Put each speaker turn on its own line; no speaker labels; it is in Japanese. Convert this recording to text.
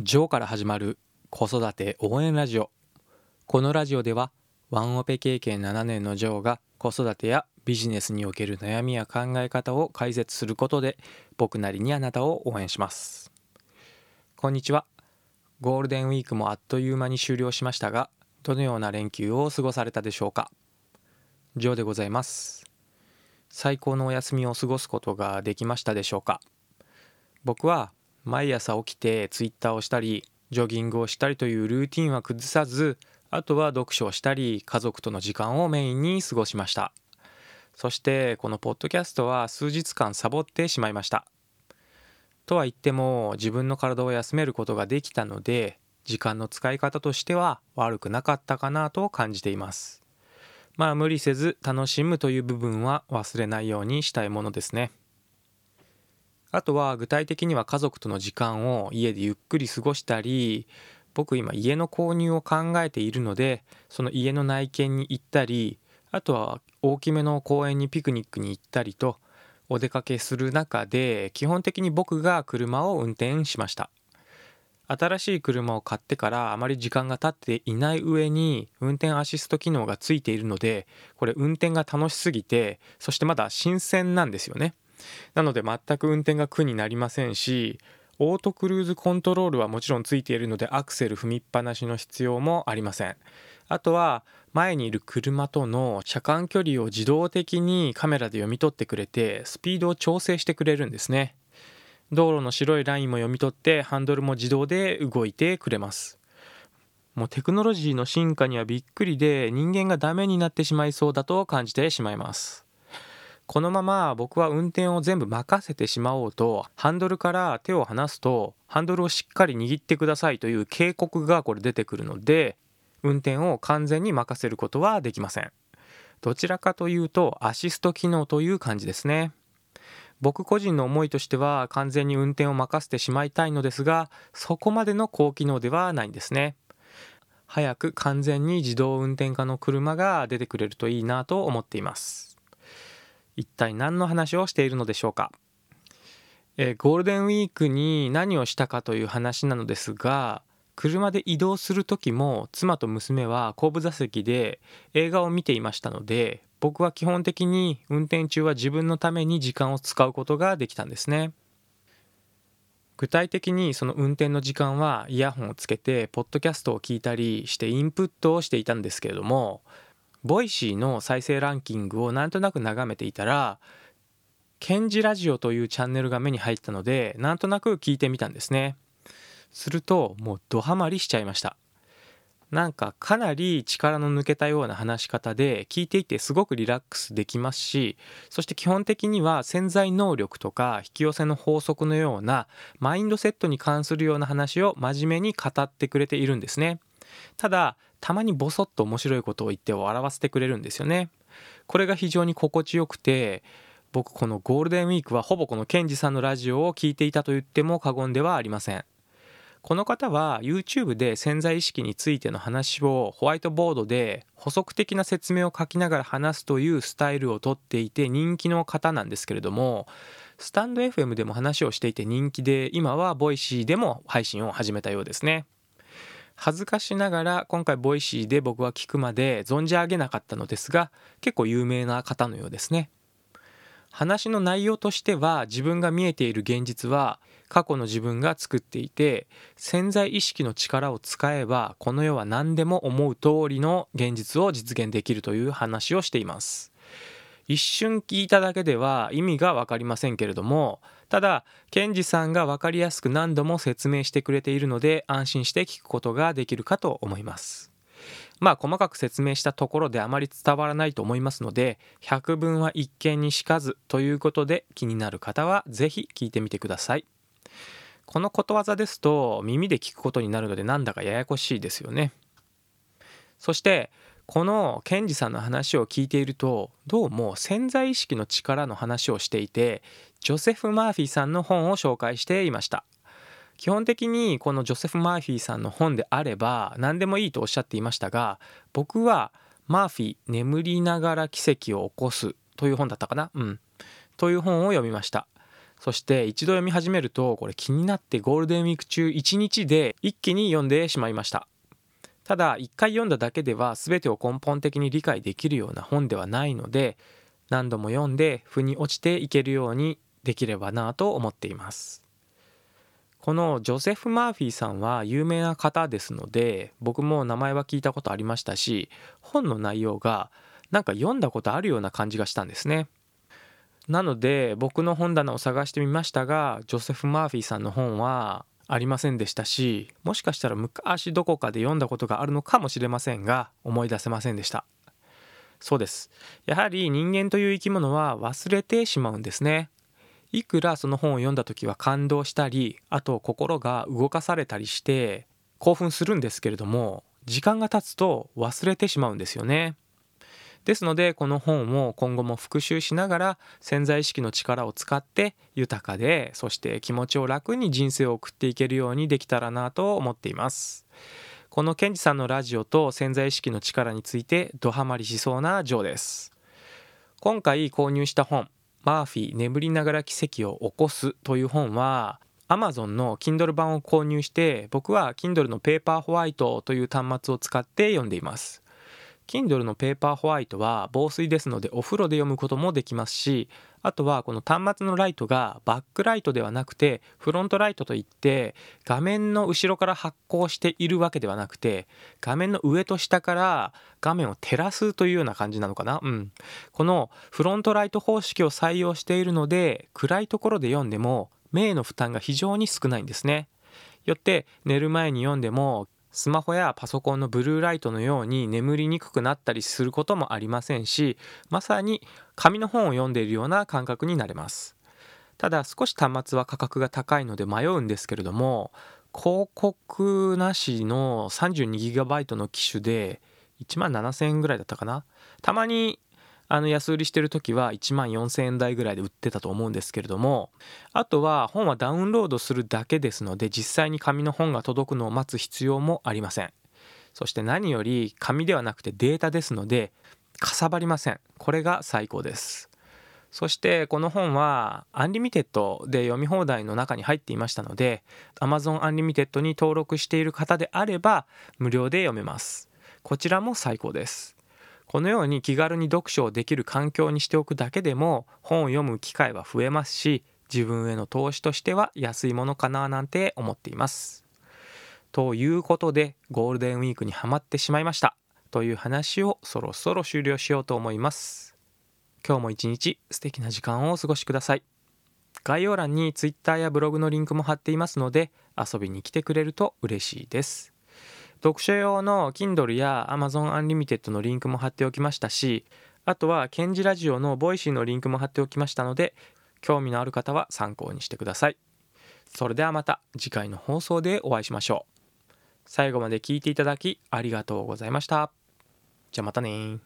ジョーから始まる子育て応援ラジオ。このラジオではワンオペ経験7年のジョーが子育てやビジネスにおける悩みや考え方を解説することで僕なりにあなたを応援します。こんにちは。ゴールデンウィークもあっという間に終了しましたがどのような連休を過ごされたでしょうか。ジョーでございます。最高のお休みを過ごすことができましたでしょうか。僕は毎朝起きてツイッターをしたりジョギングをしたりというルーティンは崩さずあとは読書をしたり家族との時間をメインに過ごしました。そしてこのポッドキャストは数日間サボってしまいました。とは言っても自分の体を休めることができたので時間の使い方としては悪くなかったかなと感じています。まあ無理せず楽しむという部分は忘れないようにしたいものですね。あとは具体的には家族との時間を家でゆっくり過ごしたり僕今家の購入を考えているのでその家の内見に行ったりあとは大きめの公園にピクニックに行ったりとお出かけする中で基本的に僕が車を運転しました。新しい車を買ってからあまり時間が経っていない上に運転アシスト機能がついているのでこれ運転が楽しすぎてそしてまだ新鮮なんですよね。なので全く運転が苦になりませんしオートクルーズコントロールはもちろんついているのでアクセル踏みっぱなしの必要もありません。あとは前にいる車との車間距離を自動的にカメラで読み取ってくれてスピードを調整してくれるんですね。道路の白いラインも読み取ってハンドルも自動で動いてくれます。もうテクノロジーの進化にはびっくりで人間がダメになってしまいそうだと感じてしまいます。このまま僕は運転を全部任せてしまおうとハンドルから手を離すとハンドルをしっかり握ってくださいという警告がこれ出てくるので運転を完全に任せることはできません。どちらかというとアシスト機能という感じですね。僕個人の思いとしては完全に運転を任せてしまいたいのですがそこまでの高機能ではないんですね。早く完全に自動運転化の車が出てくれるといいなと思っています。一体何の話をしているのでしょうか、えー、ゴールデンウィークに何をしたかという話なのですが車で移動する時も妻と娘は後部座席で映画を見ていましたので僕は基本的に運転中は自分のために時間を使うことができたんですね。具体的にその運転の時間はイヤホンをつけてポッドキャストを聞いたりしてインプットをしていたんですけれどもボイシーの再生ランキングをなんとなく眺めていたらケンジラジオというチャンネルが目に入ったのでなんとなく聞いてみたんですね。するともうドハマりしちゃいました。なんかかなり力の抜けたような話し方で聞いていてすごくリラックスできますしそして基本的には潜在能力とか引き寄せの法則のようなマインドセットに関するような話を真面目に語ってくれているんですね。ただたまにボソッと面白いことを言って笑わせてくれるんですよね。これが非常に心地よくて僕このゴールデンウィークはほぼこのケンジさんのラジオを聴いていたと言っても過言ではありません。この方は YouTube で潜在意識についての話をホワイトボードで補足的な説明を書きながら話すというスタイルをとっていて人気の方なんですけれどもスタンド FM でも話をしていて人気で今はボイシーでも配信を始めたようですね。恥ずかしながら今回ボイシーで僕は聞くまで存じ上げなかったのですが結構有名な方のようですね。話の内容としては自分が見えている現実は過去の自分が作っていて潜在意識の力を使えばこの世は何でも思う通りの現実を実現できるという話をしています。一瞬聞いただけでは意味が分かりませんけれどもただケンジさんが分かりやすく何度も説明してくれているので安心して聞くことができるかと思います。まあ細かく説明したところであまり伝わらないと思いますので百聞は一見にしかずということで気になる方は是非聞いてみてください。このことわざですと耳で聞くことになるのでなんだかややこしいですよね。そしてこのケンジさんの話を聞いているとどうも潜在意識の力の話をしていてジョセフ・マーフィーさんの本を紹介していました。基本的にこのジョセフ・マーフィーさんの本であれば何でもいいとおっしゃっていましたが僕はマーフィー眠りながら奇跡を起こすという本だったかな。うん。という本を読みました。そして一度読み始めるとこれ気になってゴールデンウィーク中1日で一気に読んでしまいました。ただ一回読んだだけでは全てを根本的に理解できるような本ではないので何度も読んで腑に落ちていけるようにできればなと思っています。このジョセフ・マーフィーさんは有名な方ですので僕も名前は聞いたことありましたし本の内容がなんか読んだことあるような感じがしたんですね。なので僕の本棚を探してみましたがジョセフ・マーフィーさんの本はありませんでしたしもしかしたら昔どこかで読んだことがあるのかもしれませんが思い出せませんでした。そうです。やはり人間という生き物は忘れてしまうんですね。いくらその本を読んだ時は感動したりあと心が動かされたりして興奮するんですけれども時間が経つと忘れてしまうんですよね。ですのでこの本を今後も復習しながら潜在意識の力を使って豊かでそして気持ちを楽に人生を送っていけるようにできたらなと思っています。このケンジさんのラジオと潜在意識の力についてドハマりしそうなジョーです。今回購入した本マーフィー眠りながら奇跡を起こすという本は Amazon の Kindle 版を購入して僕は Kindle のペーパーホワイトという端末を使って読んでいます。Kindle のペーパーホワイトは防水ですのでお風呂で読むこともできますしあとはこの端末のライトがバックライトではなくてフロントライトといって画面の後ろから発光しているわけではなくて画面の上と下から画面を照らすというような感じなのかな？うん。このフロントライト方式を採用しているので暗いところで読んでも目への負担が非常に少ないんですね。よって寝る前に読んでもスマホやパソコンのブルーライトのように眠りにくくなったりすることもありませんしまさに紙の本を読んでいるような感覚になれます。ただ少し端末は価格が高いので迷うんですけれども広告なしの 32GB の機種で1万7000円ぐらいだったかな。たまにあの安売りしてる時は1万4000円台ぐらいで売ってたと思うんですけれどもあとは本はダウンロードするだけですので実際に紙の本が届くのを待つ必要もありません。そして何より紙ではなくてデータですのでかさばりません。これが最高です。そしてこの本はアンリミテッドで読み放題の中に入っていましたので Amazon アンリミテッドに登録している方であれば無料で読めます。こちらも最高です。このように気軽に読書をできる環境にしておくだけでも本を読む機会は増えますし自分への投資としては安いものかななんて思っています。ということでゴールデンウィークにはまってしまいましたという話をそろそろ終了しようと思います。今日も一日素敵な時間をお過ごしください。概要欄に Twitter やブログのリンクも貼っていますので遊びに来てくれると嬉しいです。読書用の Kindle や Amazon Unlimited のリンクも貼っておきましたしあとはケンジラジオの voicy のリンクも貼っておきましたので興味のある方は参考にしてください。それではまた次回の放送でお会いしましょう。最後まで聞いていただきありがとうございました。じゃあまたね